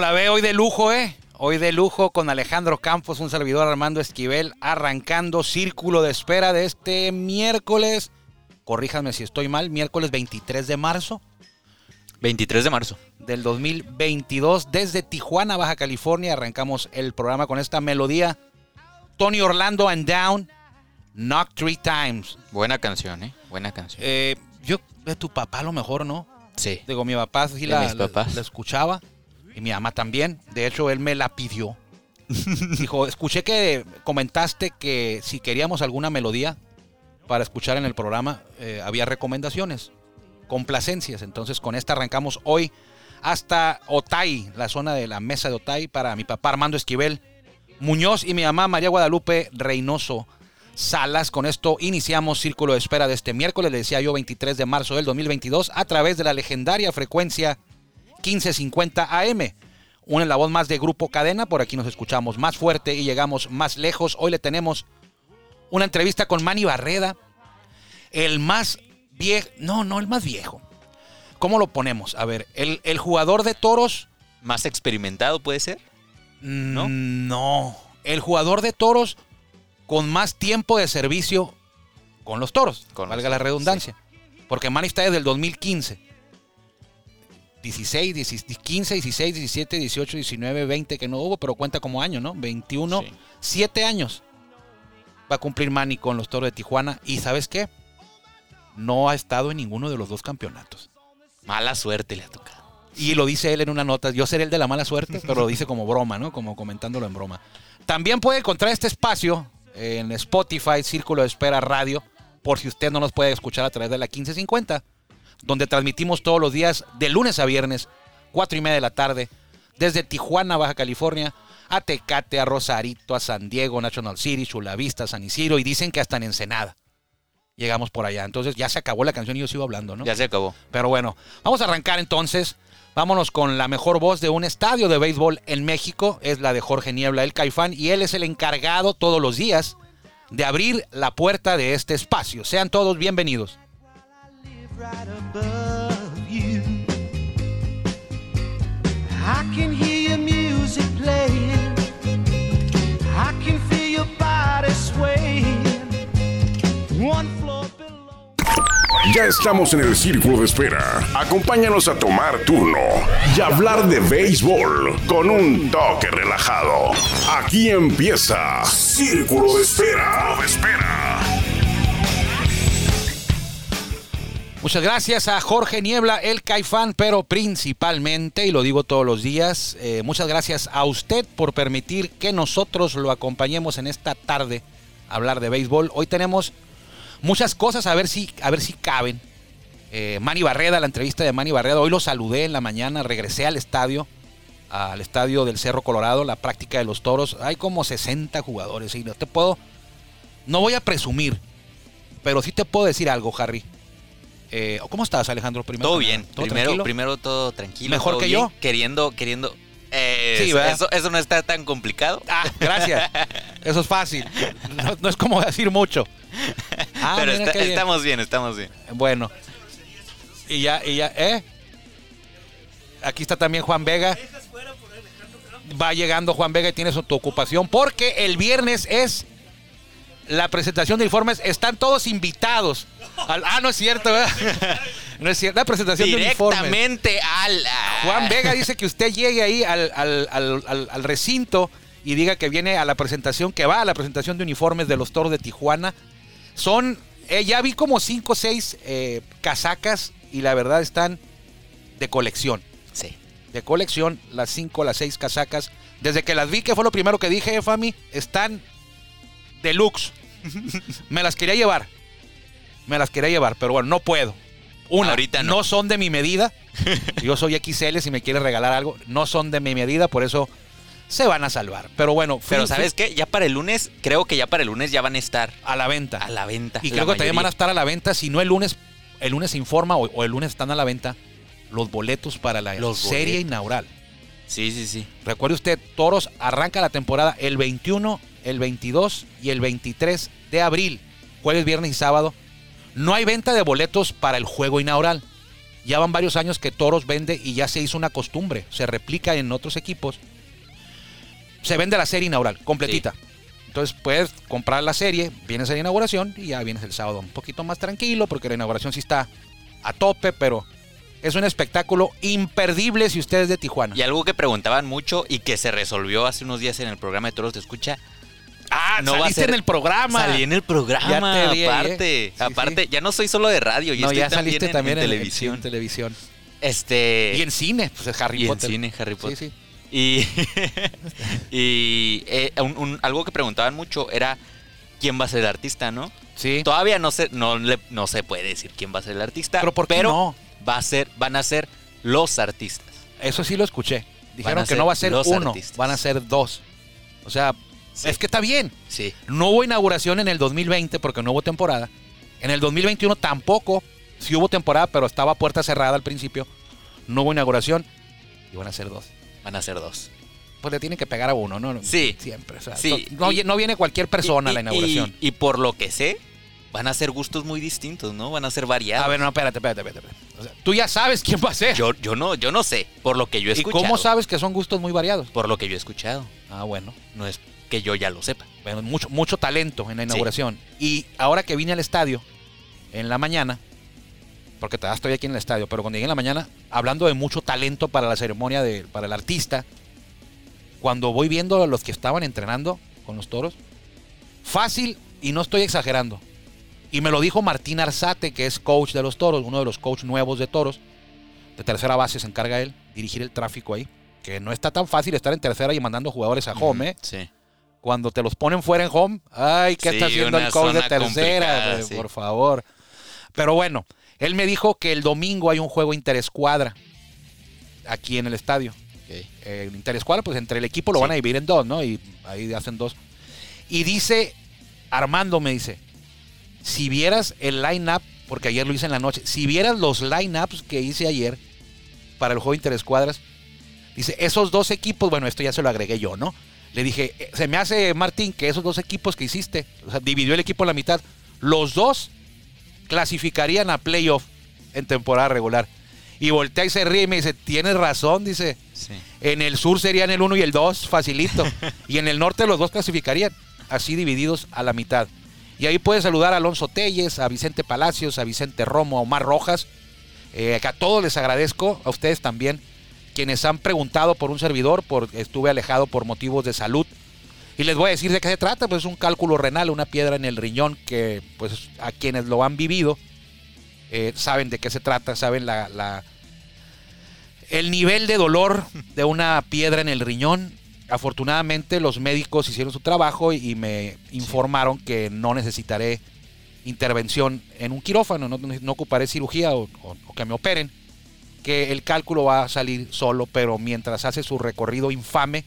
La ve hoy de lujo, ¿eh? Hoy de lujo con Alejandro Campos, un servidor Armando Esquivel, arrancando círculo de espera de este miércoles. Corríjanme si estoy mal, miércoles 23 de marzo 23 de marzo. del 2022. Desde Tijuana, Baja California, arrancamos el programa con esta melodía. Tony Orlando and Down, Knock Three Times. Buena canción, ¿eh? Buena canción. Eh, yo, de tu papá a lo mejor, ¿no? sí. Digo, mi papá sí la escuchaba mi mamá también. De hecho, él me la pidió. Dijo, escuché que comentaste que si queríamos alguna melodía para escuchar en el programa, eh, había recomendaciones, complacencias. Entonces, con esta arrancamos hoy hasta Otay, la zona de la mesa de Otay, para mi papá Armando Esquivel Muñoz y mi mamá María Guadalupe Reynoso Salas. Con esto iniciamos círculo de espera de este miércoles, le decía yo, 23 de marzo del 2022, a través de la legendaria frecuencia 1550 AM. Una la voz más de Grupo Cadena, por aquí nos escuchamos más fuerte y llegamos más lejos. Hoy le tenemos una entrevista con Manny Barreda, el más viejo, no, no el más viejo. ¿Cómo lo ponemos? A ver, el, el jugador de toros Más experimentado puede ser. ¿No? No. El jugador de toros con más tiempo de servicio con los toros. Con los valga la redundancia. Porque Manny está desde el 2015. 16, 16, 15, 16, 17, 18, 19, 20 que no hubo, pero cuenta como año, ¿no? 21, Sí. 7 años va a cumplir Manny con los toros de Tijuana. ¿Y sabes qué? No ha estado en ninguno de los dos campeonatos. Mala suerte le ha tocado. Y lo dice él en una nota. Yo seré el de la mala suerte, pero lo dice como broma, ¿no? Como comentándolo en broma. También puede encontrar este espacio en Spotify, Círculo de Espera Radio, por si usted no nos puede escuchar a través de la 1550, donde transmitimos todos los días de lunes a viernes, 4 y media de la tarde, desde Tijuana, Baja California, a Tecate, a Rosarito, a San Diego, National City, Chula Vista, San Isidro, y dicen que hasta en Ensenada. Llegamos por allá. Entonces ya se acabó la canción y yo sigo hablando, ¿no? Ya se acabó. Pero bueno, vamos a arrancar entonces. Vámonos con la mejor voz de un estadio de béisbol en México. Es la de Jorge Niebla, el Caifán. Y él es el encargado todos los días de abrir la puerta de este espacio. Sean todos bienvenidos. Ya estamos en el círculo de espera. Acompáñanos a tomar turno y hablar de béisbol con un toque relajado. Aquí empieza Círculo de Espera. De espera. Muchas gracias a Jorge Niebla, el Caifán, pero principalmente, y lo digo todos los días, eh, muchas gracias a usted por permitir que nosotros lo acompañemos en esta tarde a hablar de béisbol. Hoy tenemos muchas cosas a ver si, a ver si caben. Eh, Manny Barreda, la entrevista de Manny Barreda, hoy lo saludé en la mañana, regresé al estadio, al estadio del Cerro Colorado, la práctica de los toros. Hay como 60 jugadores y no te puedo, no voy a presumir, pero sí te puedo decir algo, Harry. Eh, ¿Cómo estás, Alejandro? Primero Todo bien. ¿todo primero, tranquilo? primero todo tranquilo. ¿Mejor todo que bien, yo? Queriendo, queriendo. Eh, Sí, eso- eso, no está tan complicado. Ah, gracias. Eso es fácil. No, no es como decir mucho. Ah, pero está- bien. estamos bien, estamos bien. Bueno. Y ya, y ya, ¿eh? Aquí está también Juan Vega. Va llegando Juan Vega y tiene su tu ocupación porque el viernes es la presentación de informes. Están todos invitados. Al- ah, no es cierto, ¿verdad? No es cierto. La presentación de. Directamente al. Juan Vega dice que usted llegue ahí al, recinto y diga que viene a la presentación, que va a la presentación de uniformes de los toros de Tijuana. Son, eh, ya vi como cinco o seis eh, casacas y la verdad están de colección. Sí. De colección, las cinco, las seis casacas. Desde que las vi, que fue lo primero que dije, Fami, están deluxe. Me las quería llevar. Me las quería llevar, pero bueno, no puedo. Una, Ahorita no. no son de mi medida. Yo soy XL, si me quiere regalar algo, no son de mi medida, por eso se van a salvar. Pero bueno, fui- Pero fui ¿sabes qué? Ya para el lunes, creo que ya para el lunes ya van a estar a la venta. a la venta. Y la creo que también van a estar a la venta, si no el lunes, el lunes se informa o, o el lunes están a la venta los boletos para la Los serie boletos. inaugural. Sí, sí, sí. Recuerde usted, Toros arranca la temporada el 21, el 22 y el 23 de abril, jueves, viernes y sábado. No hay venta de boletos para el juego inaugural. Ya van varios años que Toros vende y ya se hizo una costumbre, se replica en otros equipos. Se vende la serie inaugural, completita. Entonces puedes comprar la serie, vienes a la inauguración y ya vienes el sábado un poquito más tranquilo porque la inauguración sí está a tope, pero es un espectáculo imperdible si usted es de Tijuana. Y algo que preguntaban mucho y que se resolvió hace unos días en el programa de Toros Te Escucha. Ah, no va a saliste ser- en el programa. Salí en el programa, Ya te vi aparte. ¿eh? Sí, aparte, sí. ya no soy solo de radio, ya no, estoy ya también, saliste en, también en en, televisión. en televisión. Este. Y en cine, pues es Harry y en Potter. cine, Harry Potter. Sí, sí. Y, y eh, un- un- algo que preguntaban mucho era quién va a ser el artista, ¿no? Sí. Todavía no se, no, le- no se puede decir quién va a ser el artista. Pero ¿por qué no? va a ser, van a ser los artistas. Eso sí lo escuché. Dijeron que no va a ser uno, artistas. van a ser dos. O sea, Sí. es que está bien. Sí. No hubo inauguración en el 2020 porque no hubo temporada. En el 2021 tampoco. Sí hubo temporada, pero estaba puerta cerrada al principio. No hubo inauguración. Y van a ser dos. Van a ser dos. Pues le tienen que pegar a uno, ¿no? Sí. Siempre. o sea, Sí, No, y- no viene cualquier persona Y- a la y- inauguración. Y, y por lo que sé, van a ser gustos muy distintos, ¿no? Van a ser variados. a ver, no, espérate, espérate, espérate. espérate. O sea, tú ya sabes quién va a ser. yo, yo no, yo no sé. Por lo que yo he ¿Y escuchado. cómo sabes que son gustos muy variados? Por lo que yo he escuchado. Ah, bueno. No es que yo ya lo sepa. Bueno, mucho, mucho talento en la inauguración. Y ahora que vine al estadio en la mañana, porque todavía estoy aquí en el estadio, pero cuando llegué en la mañana, hablando de mucho talento para la ceremonia, de, para el artista, cuando voy viendo a los que estaban entrenando con los toros, fácil y no estoy exagerando. Y me lo dijo Martín Arzate, que es coach de los toros, uno de los coach nuevos de toros. De tercera base se encarga él, dirigir el tráfico ahí. Que no está tan fácil estar en tercera y mandando jugadores a home. Sí. Cuando te los ponen fuera en home, ay, ¿qué Sí, está haciendo el coach de tercera? sí. Por favor. Pero bueno, él me dijo que el domingo hay un juego interescuadra aquí en el estadio. Eh, el interescuadra, pues entre el equipo lo Sí. van a dividir en dos, ¿no? Y ahí hacen dos. Y dice, Armando me dice, si vieras el line-up, porque ayer lo hice en la noche, si vieras los line-ups que hice ayer para el juego interescuadras, dice, esos dos equipos, bueno, esto ya se lo agregué yo, ¿no? Le dije, "Eh, se me hace, Martín, que esos dos equipos que hiciste, o sea, dividió el equipo en la mitad, los dos clasificarían a playoff en temporada regular. Y voltea y se ríe y me dice, tienes razón, dice, Sí. en el sur serían el 1 y el 2, facilito. y en el norte los dos clasificarían, así divididos a la mitad. Y ahí puedes saludar a Alonso Telles, a Vicente Palacios, a Vicente Romo, a Omar Rojas. Eh, que a todos les agradezco, a ustedes también, quienes han preguntado por un servidor, porque estuve alejado por motivos de salud. Y les voy a decir de qué se trata, pues es un cálculo renal, una piedra en el riñón que pues a quienes lo han vivido eh, saben de qué se trata, saben la, el nivel de dolor de una piedra en el riñón. Afortunadamente los médicos hicieron su trabajo y me informaron que no necesitaré intervención en un quirófano, no, ocuparé cirugía o que me operen, que el cálculo va a salir solo, pero mientras hace su recorrido infame,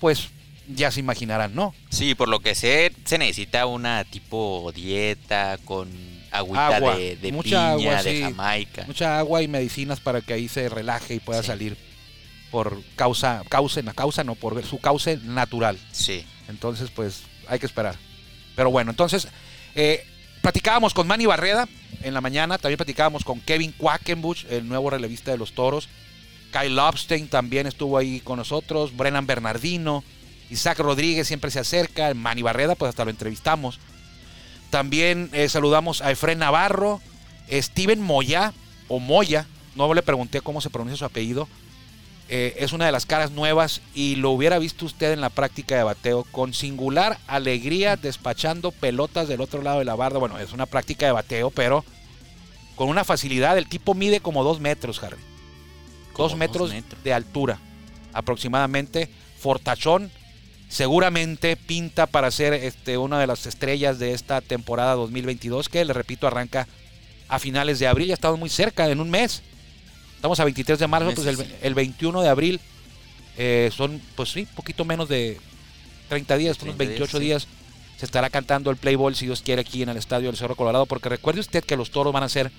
pues ya se imaginarán, ¿no? Sí, por lo que sé, se necesita una tipo dieta con agüita Agua, de, de mucha piña, agua, de sí. Jamaica. Mucha agua y medicinas para que ahí se relaje y pueda Sí. salir por causa, causa, no, causa no, por su causa natural. Sí. Entonces, pues hay que esperar. Pero bueno, entonces, eh, platicábamos con Manny Barreda en la mañana, también platicábamos con Kevin Quackenbush, el nuevo relevista de los toros. Kyle Lobstein también estuvo ahí con nosotros, Brennan Bernardino, Isaac Rodríguez siempre se acerca, Manny Barreda, pues hasta lo entrevistamos. También eh, saludamos a Efren Navarro, Steven Moya, o Moya, no le pregunté cómo se pronuncia su apellido, eh, es una de las caras nuevas y lo hubiera visto usted en la práctica de bateo con singular alegría despachando pelotas del otro lado de la barda. Bueno, es una práctica de bateo, pero con una facilidad. El tipo mide como dos metros, Harry. Dos metros. de altura aproximadamente. Fortachón seguramente pinta para ser este, una de las estrellas de esta temporada 2022 que, le repito, arranca a finales de abril. Ya estamos muy cerca, en un mes. Estamos a 23 de marzo, pues el, sí. el 21 de abril eh, son, pues sí, poquito menos de 30 días, unos 30 días, 28 sí. días. Se estará cantando el play ball, si Dios quiere, aquí en el estadio del Cerro Colorado, porque recuerde usted que los toros van a ser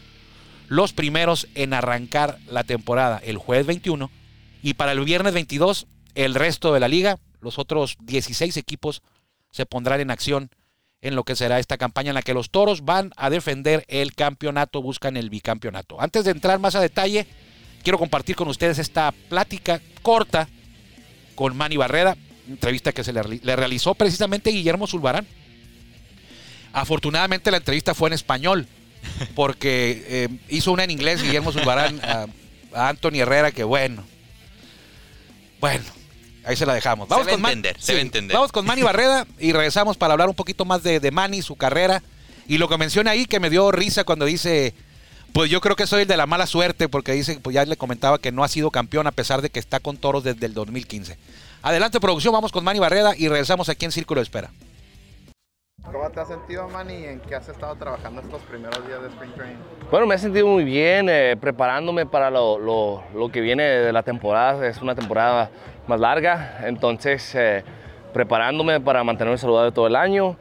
los primeros en arrancar la temporada el jueves 21 y para el viernes 22 el resto de la liga, los otros 16 equipos se pondrán en acción en lo que será esta campaña en la que los toros van a defender el campeonato, buscan el bicampeonato. Antes de entrar más a detalle, quiero compartir con ustedes esta plática corta con Manny Barreda, entrevista que se le, le realizó precisamente Guillermo Zulbarán. Afortunadamente la entrevista fue en español, porque eh, hizo una en inglés Guillermo Zulbarán a, a Anthony Herrera, que bueno, bueno, ahí se la dejamos. Se va a con Man- entender, se va a entender. Vamos con Manny Barreda y regresamos para hablar un poquito más de, de Manny, su carrera. Y lo que menciona ahí que me dio risa cuando dice, pues yo creo que soy el de la mala suerte, porque dice, pues ya le comentaba que no ha sido campeón a pesar de que está con toros desde el 2015. Adelante producción, vamos con Manny Barreda y regresamos aquí en Círculo de Espera. ¿Cómo te has sentido, Manny, y en qué has estado trabajando estos primeros días de Spring Training? Bueno, me he sentido muy bien eh, preparándome para lo, lo- lo que viene de la temporada. Es una temporada más larga, entonces eh, preparándome para mantenerme saludable todo el año.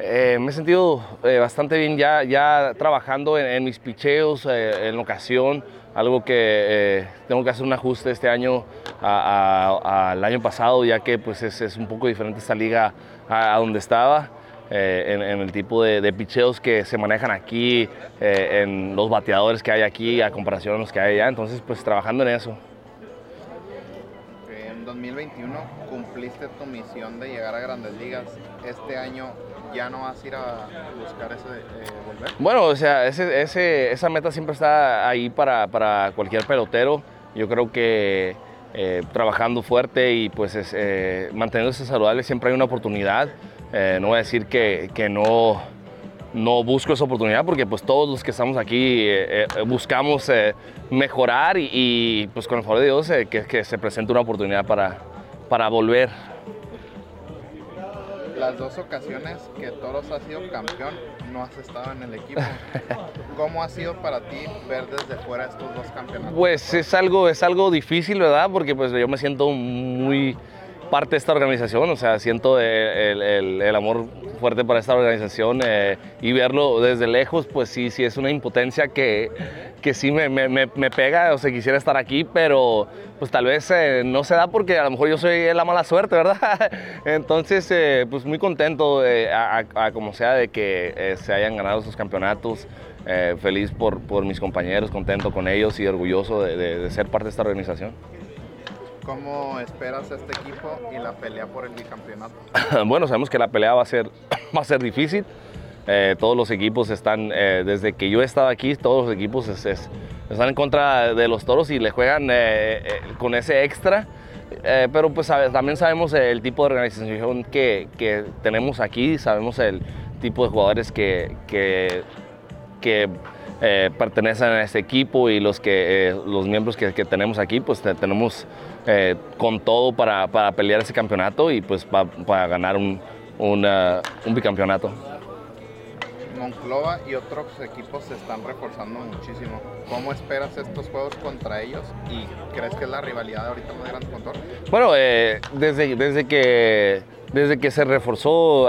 Eh, me he sentido eh, bastante bien ya, ya trabajando en, mis picheos eh, en ocasión, algo que tengo que hacer un ajuste este año al año pasado, ya que pues, es, es un poco diferente esta liga a, donde estaba en, el tipo de, de picheos que se manejan aquí, en los bateadores que hay aquí a comparación a los que hay allá. Entonces, pues trabajando en eso. En 2021 cumpliste tu misión de llegar a grandes ligas. Este año ya no vas a ir a buscar ese eh, volver. Bueno, o sea, esa meta siempre está ahí para, para cualquier pelotero. Yo creo que eh, trabajando fuerte y pues es, eh, manteniéndose saludable siempre hay una oportunidad. Eh, no voy a decir que, que no, no busco esa oportunidad porque pues todos los que estamos aquí eh, buscamos mejorar y, y, pues con el favor de Dios que, que se presente una oportunidad para, para volver. Las dos ocasiones que Toros ha sido campeón, no has estado en el equipo. ¿Cómo ha sido para ti ver desde fuera estos dos campeonatos? Pues es algo, es algo difícil, ¿verdad? Porque pues yo me siento muy parte de esta organización, o sea, siento el, el- amor fuerte para esta organización eh, y verlo desde lejos, pues sí, sí es una impotencia que, que sí me, me- me- pega, o sea, quisiera estar aquí, pero pues tal vez eh, no se da porque a lo mejor yo soy la mala suerte, ¿verdad? Entonces, eh, pues muy contento a, a- como sea de que eh, se hayan ganado esos campeonatos. Feliz por, por mis compañeros, contento con ellos y orgulloso de ser parte de esta organización. ¿Cómo esperas este equipo y la pelea por el bicampeonato? bueno, sabemos que la pelea va a ser, va a ser difícil. Eh, todos los equipos están, eh, desde que yo he estado aquí, todos los equipos es- es- están en contra de los toros y le juegan eh, con ese extra. Pero pues también sabemos el tipo de organización que, que tenemos aquí, sabemos el tipo de jugadores que, que, que, eh, pertenecen a este equipo y los, que, eh, los miembros que, que tenemos aquí, pues te- tenemos eh, con todo para, para pelear ese campeonato y pues pa- para ganar un, una- un bicampeonato. Monclova y otros equipos se están reforzando muchísimo. ¿Cómo esperas estos juegos contra ellos y crees que es la rivalidad ahorita más grande con Toros? Bueno, eh, desde, desde, que, desde que se reforzó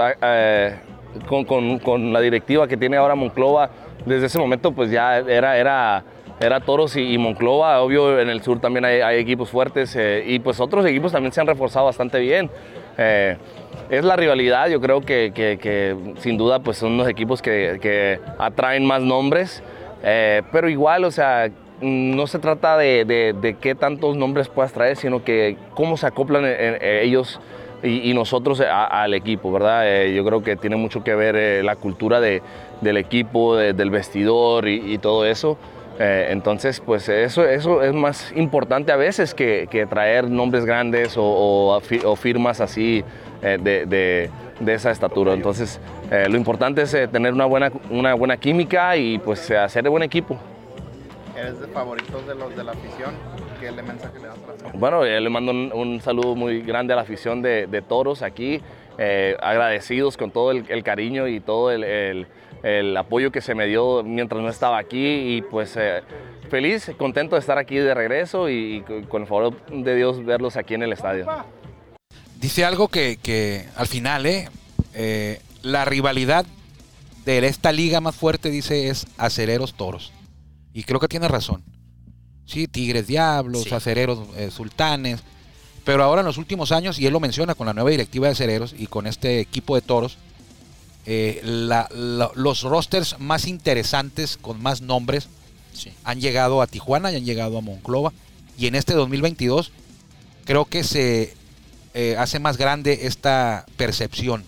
con, con- con la directiva que tiene ahora Monclova, desde ese momento pues ya era, era, era Toros y, y Monclova. Obvio, en el sur también hay, equipos fuertes eh, y pues otros equipos también se han reforzado bastante bien. Eh, es la rivalidad, yo creo que, que- sin duda pues son los equipos que, que atraen más nombres, eh, pero igual, o sea, no se trata de, de- qué tantos nombres puedas traer, sino que cómo se acoplan ellos y, y nosotros a- al equipo, ¿verdad? Eh, yo creo que tiene mucho que ver eh, la cultura de- del equipo, de- del vestidor y, y todo eso. Eh, entonces, pues eso, eso es más importante a veces que, que traer nombres grandes o, o o firmas así eh, de, de- de esa estatura. Entonces, eh, lo importante es eh, tener una buena, una buena química y pues eh, hacer de buen equipo. ¿Eres de favoritos de los de la afición? ¿Qué le mensaje le das a la Bueno, eh, le mando un, un saludo muy grande a la afición de, de Toros aquí, eh, agradecidos con todo el, el cariño y todo el, el- el apoyo que se me dio mientras no estaba aquí y pues eh, feliz, contento de estar aquí de regreso y, y con- el favor de Dios verlos aquí en el estadio. Dice algo que, que al final, ¿eh? Eh, la rivalidad de esta liga más fuerte, dice, es Aceleros Toros. Y creo que tiene razón. Sí, Tigres Diablos, Sí. Acereros eh, Sultanes. Pero ahora en los últimos años, y él lo menciona con la nueva directiva de Acereros y con este equipo de toros, eh, la- la- los rosters más interesantes, con más nombres, Sí. han llegado a Tijuana y han llegado a Monclova. Y en este 2022 creo que se eh, hace más grande esta percepción.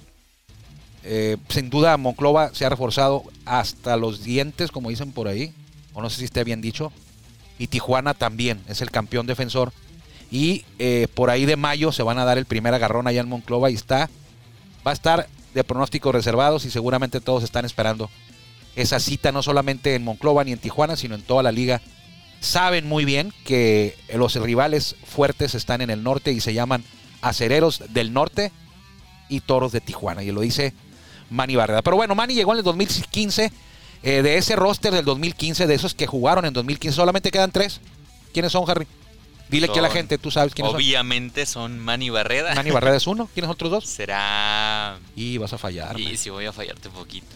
Eh, sin duda Monclova se ha reforzado hasta los dientes, como dicen por ahí, o no sé si esté bien dicho. Y Tijuana también es el campeón defensor. Y eh, por ahí de mayo se van a dar el primer agarrón allá en Monclova y está, va a estar de pronósticos reservados y seguramente todos están esperando esa cita no solamente en Monclova ni en Tijuana, sino en toda la liga. Saben muy bien que los rivales fuertes están en el norte y se llaman Acereros del Norte y Toros de Tijuana. Y lo dice Manny Barreda. Pero bueno, Manny llegó en el 2015. Eh, de ese roster del 2015, de esos que jugaron en 2015, solamente quedan tres. ¿Quiénes son, Harry? Dile que a la Son- gente, tú sabes quiénes Obviamente son Manny Barreda. son. Manny Barreda es uno. ¿Quiénes son otros dos? Será. Y vas a fallar. Y si voy a fallarte un poquito.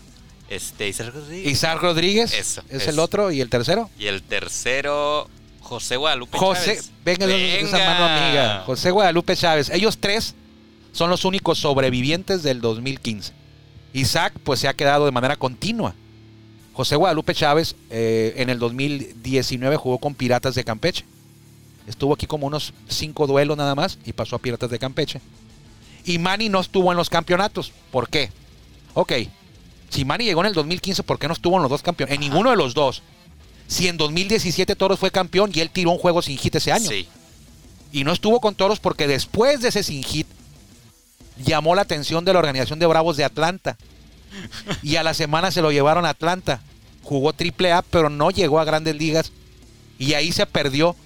Este, Isaac Rodríguez. Isaac Rodríguez Eso, es eso. el otro. ¿Y el tercero? Y el tercero, José Guadalupe José, Chávez. venga, esa mano amiga. José Guadalupe Chávez. Ellos tres son los únicos sobrevivientes del 2015. Isaac, pues se ha quedado de manera continua. José Guadalupe Chávez eh, en el 2019 jugó con Piratas de Campeche. Estuvo aquí como unos cinco duelos nada más y pasó a Piratas de Campeche. Y Manny no estuvo en los campeonatos. ¿Por qué? Ok, si Manny llegó en el 2015, ¿por qué no estuvo en los dos campeones? En ninguno de los dos. Si en 2017 Toros fue campeón y él tiró un juego sin hit ese año. Sí. Y no estuvo con Toros porque después de ese sin hit llamó la atención de la organización de Bravos de Atlanta. Y a la semana se lo llevaron a Atlanta. Jugó triple A, pero no llegó a grandes ligas. Y ahí se perdió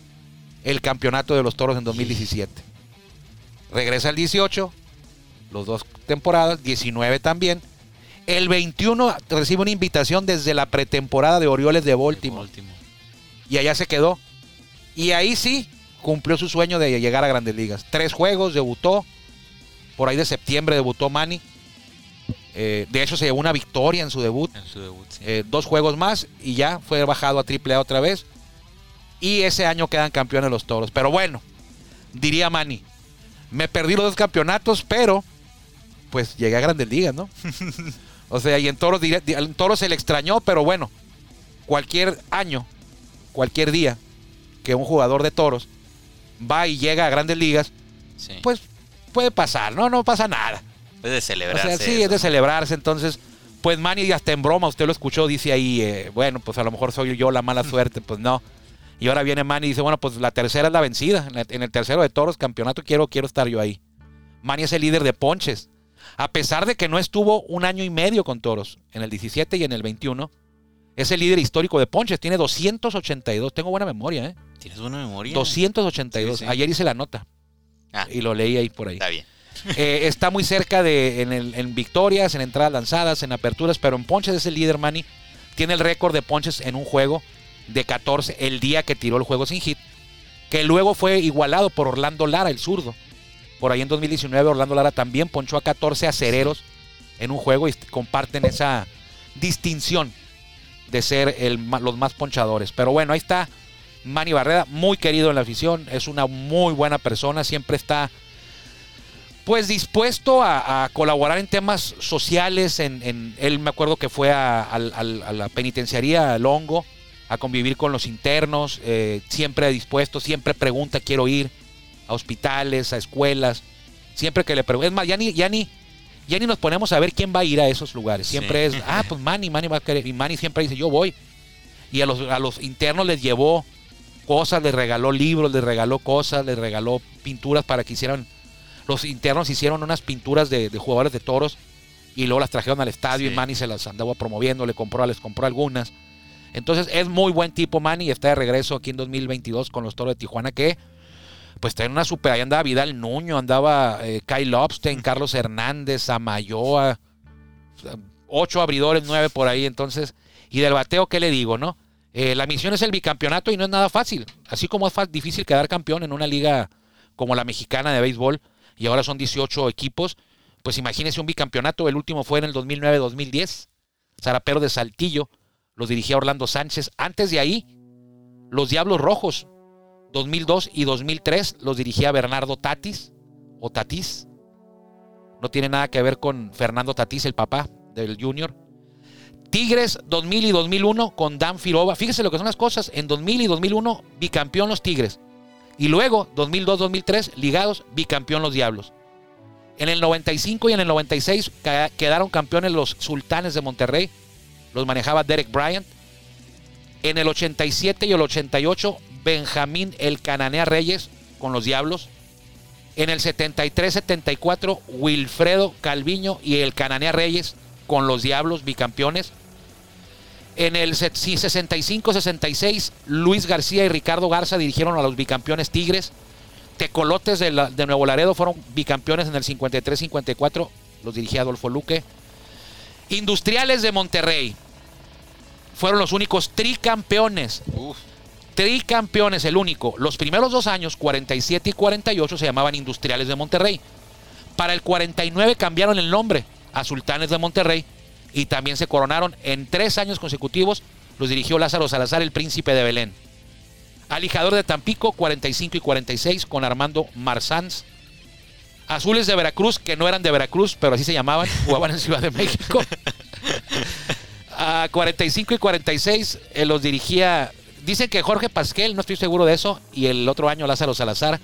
el campeonato de los Toros en 2017. Regresa el 18, los dos temporadas, 19 también. El 21 recibe una invitación desde la pretemporada de Orioles de Baltimore Último. y allá se quedó. Y ahí sí cumplió su sueño de llegar a grandes ligas. Tres juegos, debutó. Por ahí de septiembre debutó Manny. Eh, de hecho, se llevó una victoria en su debut. En su debut, sí. Eh, dos juegos más y ya fue bajado a AAA otra vez. Y ese año quedan campeones los toros. Pero bueno, diría Manny, me perdí los dos campeonatos, pero pues llegué a grandes ligas, ¿no? o sea, y en toros, en toros se le extrañó, pero bueno, cualquier año, cualquier día que un jugador de toros va y llega a grandes ligas, Sí. pues puede pasar, ¿no? No pasa nada. Es de O celebrarse. sea, sí, eso, es de celebrarse. Entonces, pues Manny hasta en broma, usted lo escuchó, dice ahí, eh, bueno, pues a lo mejor soy yo la mala suerte, pues no. Y ahora viene Manny y dice, bueno, pues la tercera es la vencida. En el tercero de toros, campeonato, quiero, quiero estar yo ahí. Manny es el líder de ponches. A pesar de que no estuvo un año y medio con toros, en el 17 y en el 21, es el líder histórico de ponches. Tiene 282. Tengo buena memoria, ¿eh? ¿Tienes buena memoria? 282. Sí, sí. Ayer hice la nota Ah, y lo leí ahí por ahí. está bien. Eh, está muy cerca de en, victorias, en entradas lanzadas, en aperturas, pero en ponches es el líder Manny. Tiene el récord de ponches en un juego de 14 el día que tiró el juego sin hit, que luego fue igualado por Orlando Lara, el zurdo. Por ahí en 2019 Orlando Lara también ponchó a 14 acereros en un juego y comparten esa distinción de ser los más ponchadores. Pero bueno, ahí está Manny Barreda, muy querido en la afición, es una muy buena persona, siempre está pues dispuesto a, a colaborar en temas sociales. En, en- él me acuerdo que fue a, la penitenciaría, al Hongo, a convivir con los internos, eh, siempre dispuesto, siempre pregunta, quiero ir a hospitales, a escuelas, siempre que le pregunto, es más, ya ni, ya ni, ya ni nos ponemos a ver quién va a ir a esos lugares, siempre Sí. es, ah, pues Manny, Manny va a querer, y Manny siempre dice, yo voy, y a los, a los internos les llevó cosas, les regaló libros, les regaló cosas, les regaló pinturas para que hicieran los internos hicieron unas pinturas de, de jugadores de toros y luego las trajeron al estadio Sí. y Manny se las andaba promoviendo, le compró, les compró algunas. Entonces es muy buen tipo Manny y está de regreso aquí en 2022 con los toros de Tijuana que pues traen una super, ahí andaba Vidal Nuño, andaba eh, Kyle Lobstein, Carlos Hernández, Amayoa, ocho abridores, nueve por ahí, entonces, y del bateo, ¿qué le digo, no? Eh, la misión es el bicampeonato y no es nada fácil, así como es difícil quedar campeón en una liga como la mexicana de béisbol, y ahora son 18 equipos, pues imagínese un bicampeonato, el último fue en el 2009-2010, Zarapero de Saltillo, los dirigía Orlando Sánchez, antes de ahí Los Diablos Rojos, 2002 y 2003, los dirigía Bernardo Tatis o Tatis. No tiene nada que ver con Fernando Tatis, el papá del Junior. Tigres 2000 y 2001 con Dan Firova. Fíjese lo que son las cosas. En 2000 y 2001, bicampeón los Tigres. Y luego, 2002-2003, ligados, bicampeón los Diablos. En el 95 y en el 96 ca- quedaron campeones los Sultanes de Monterrey. Los manejaba Derek Bryant. En el 87 y el 88, Benjamín el Cananea Reyes con los Diablos. En el 73-74, Wilfredo Calviño y el Cananea Reyes con los Diablos, bicampeones. En el se- sí, 65-66, Luis García y Ricardo Garza dirigieron a los bicampeones Tigres. Tecolotes de, la- de Nuevo Laredo fueron bicampeones en el 53-54, los dirigía Adolfo Luque. Industriales de Monterrey fueron los únicos tricampeones. Uf, Tricampeones, el único. Los primeros dos años, 47 y 48, se llamaban Industriales de Monterrey. Para el 49 cambiaron el nombre a Sultanes de Monterrey y también se coronaron en tres años consecutivos. Los dirigió Lázaro Salazar, el príncipe de Belén. Alijador de Tampico, 45 y 46, con Armando Marzanz. Azules de Veracruz, que no eran de Veracruz, pero así se llamaban, jugaban en Ciudad de México. A 45 y 46 eh, los dirigía, dicen que Jorge Pasquel, no estoy seguro de eso, y el otro año Lázaro Salazar.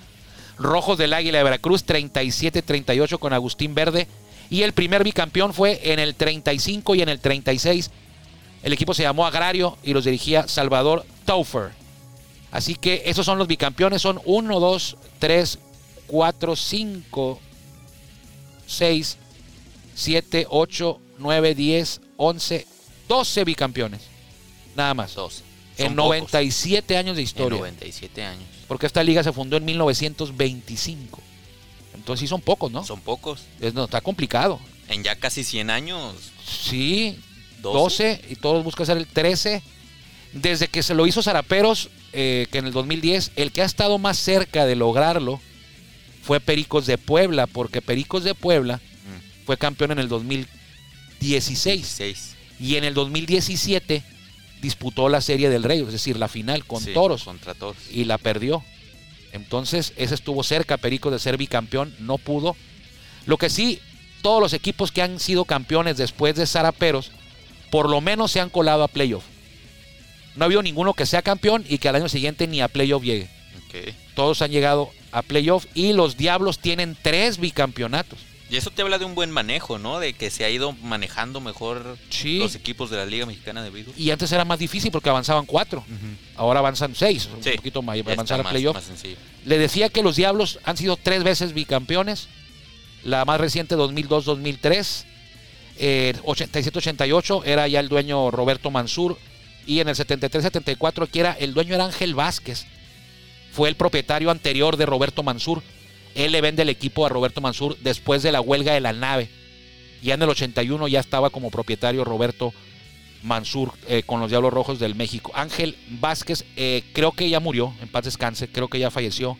Rojos del Águila de Veracruz, 37-38 con Agustín Verde. Y el primer bicampeón fue en el 35 y en el 36. El equipo se llamó Agrario y los dirigía Salvador Taufer. Así que esos son los bicampeones. Son 1, 2, 3, 4, 5, 6, 7, 8, 9, 10, 11, 12 bicampeones. Nada más. dos. En Son pocos. 97 años de En historia. 97 años. Porque esta liga se fundó en 1925. Entonces sí son pocos, ¿no? Son pocos. Es- no, está complicado. En ya casi 100 años. Sí, 12. 12 y todos buscan ser el 13. Desde que se lo hizo Zaraperos, eh, que en el 2010, el que ha estado más cerca de lograrlo fue Pericos de Puebla, porque Pericos de Puebla Mm, fue campeón en el 2016 16. y en el 2017 disputó la Serie del Rey, es decir, la final con Sí, Toros Contra toros. y la perdió. Entonces, ese estuvo cerca, Pericos, de ser bicampeón, no pudo. Lo que sí, todos los equipos que han sido campeones después de Zaraperos, por lo menos se han colado a playoff. No ha habido ninguno que sea campeón y que al año siguiente ni a playoff llegue. Todos han llegado a playoff y los Diablos tienen tres bicampeonatos. Y eso te habla de un buen manejo, ¿no? De que se ha ido manejando mejor Sí. los equipos de la Liga Mexicana de Béisbol. Y antes era más difícil porque avanzaban cuatro. Ahora avanzan seis, un poquito más, para avanzar está a más- playoff. Le decía que los Diablos han sido tres veces bicampeones. La más reciente 2002-2003. Eh, 87-88 era ya el dueño Roberto Mansur. Y en el 73-74 que era el dueño era Ángel Vázquez. Fue el propietario anterior de Roberto Mansur. Él le vende el equipo a Roberto Mansur después de la huelga de la nave. Ya en el 81 ya estaba como propietario Roberto Mansur eh, con los Diablos Rojos del México. Ángel Vázquez, eh, creo que ya murió, en paz descanse, creo que ya falleció.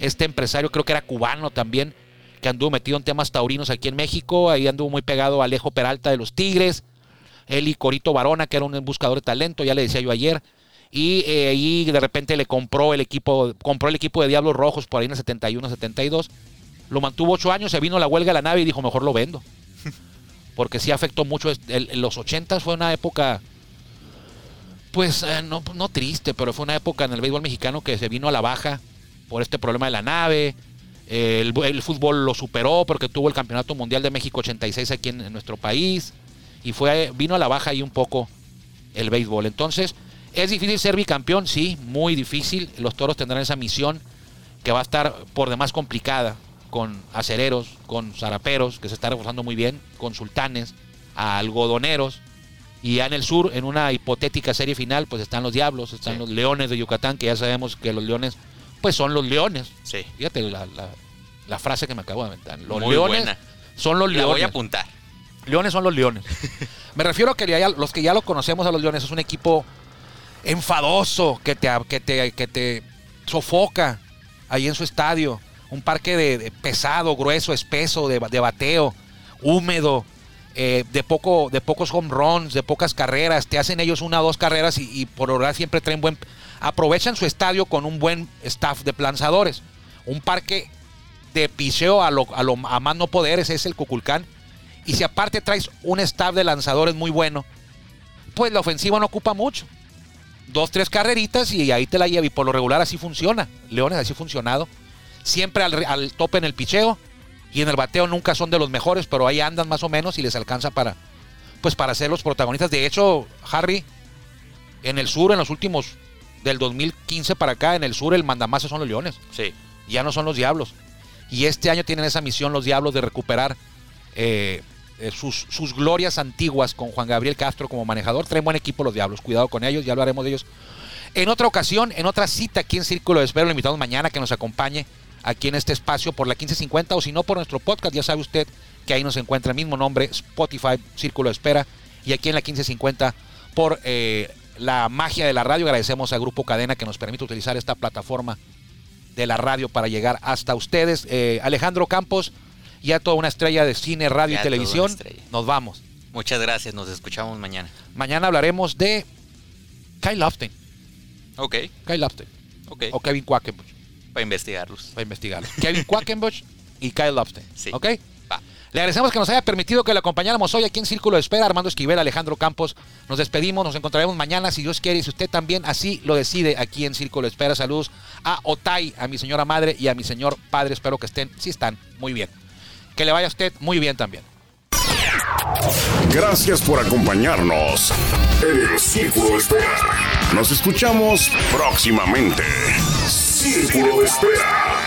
Este empresario creo que era cubano también, que anduvo metido en temas taurinos aquí en México, ahí anduvo muy pegado a Alejo Peralta de los Tigres, él y Corito Barona, que era un buscador de talento, ya le decía yo ayer. Y eh, ahí de repente le compró el equipo, compró el equipo de Diablos Rojos por ahí en el 71, 72. Lo mantuvo ocho años, se vino la huelga de la nave y dijo, mejor lo vendo. Porque sí afectó mucho. el- en los 80 fue una época, pues eh, no, no triste, pero fue una época en el béisbol mexicano que se vino a la baja por este problema de la nave. Eh, El, el fútbol lo superó porque tuvo el Campeonato Mundial de México 86 aquí en, en nuestro país. Y fue, vino a la baja ahí un poco el béisbol. Entonces, ¿es difícil ser bicampeón? Sí, muy difícil. Los toros tendrán esa misión que va a estar por demás complicada con acereros, con zaraperos, que se está reforzando muy bien, con sultanes, a algodoneros. Y ya en el sur, en una hipotética serie final, pues están los diablos, están Sí. los leones de Yucatán, que ya sabemos que los leones, pues son los leones. Sí. Fíjate la, la- la frase que me acabo de aventar. Los Muy leones buena. son los La voy a leones. apuntar. Leones son los leones. Me refiero a que ya- los que ya lo conocemos a los leones es un equipo enfadoso que te, que te, que te sofoca ahí en su estadio. Un parque de, pesado, grueso, espeso, de, bateo, húmedo, eh, de, poco, de pocos home runs, de pocas carreras. Te hacen ellos una o dos carreras y, y por hora siempre traen buen... aprovechan su estadio con un buen staff de lanzadores. Un parque de piseo a lo, a lo a más no poder, ese es el Cuculcán. Y si aparte traes un staff de lanzadores muy bueno, pues la ofensiva no ocupa mucho. Dos, tres carreritas y ahí te la lleva. Y por lo regular así funciona. Leones así ha funcionado. Siempre al, al tope en el picheo. Y en el bateo nunca son de los mejores, pero ahí andan más o menos y les alcanza para, pues para ser los protagonistas. De hecho, Harry, en el sur, en los últimos del 2015 para acá, en el sur el mandamás son los Leones. Sí. Ya no son los Diablos. Y este año tienen esa misión los Diablos de recuperar eh, sus, sus glorias antiguas con Juan Gabriel Castro como manejador. Traen buen equipo los Diablos. Cuidado con ellos, ya hablaremos de ellos. En otra ocasión, en otra cita aquí en Círculo de Espero, lo invitamos mañana que nos acompañe aquí en este espacio por la 1550 o si no por nuestro podcast. Ya sabe usted que ahí nos encuentra el mismo nombre, Spotify, Círculo de Espera. Y aquí en la 1550 por eh, la magia de la radio. Agradecemos a Grupo Cadena que nos permite utilizar esta plataforma de la radio para llegar hasta ustedes. Eh, Alejandro Campos, ya toda una estrella de cine, radio Ya y televisión. Nos vamos. Muchas gracias, nos escuchamos mañana. Mañana hablaremos de Kyle Lofton. Ok, Kyle Lofton. ok. O Kevin Quackenbush. Para investigarlos. Para investigarlo. Kevin Quackenbush y Kyle Lofton. Sí. ¿Ok? Va. Le agradecemos que nos haya permitido que le acompañáramos hoy aquí en Círculo de Espera. Armando Esquivel, Alejandro Campos. Nos despedimos, nos encontraremos mañana si Dios quiere y si usted también así lo decide aquí en Círculo de Espera. Saludos a Otay, a mi señora madre y a mi señor padre. Espero que estén, sí están, muy bien. Que le vaya a usted muy bien también. Gracias por acompañarnos en el Círculo de Espera. Nos escuchamos próximamente. Círculo de Espera.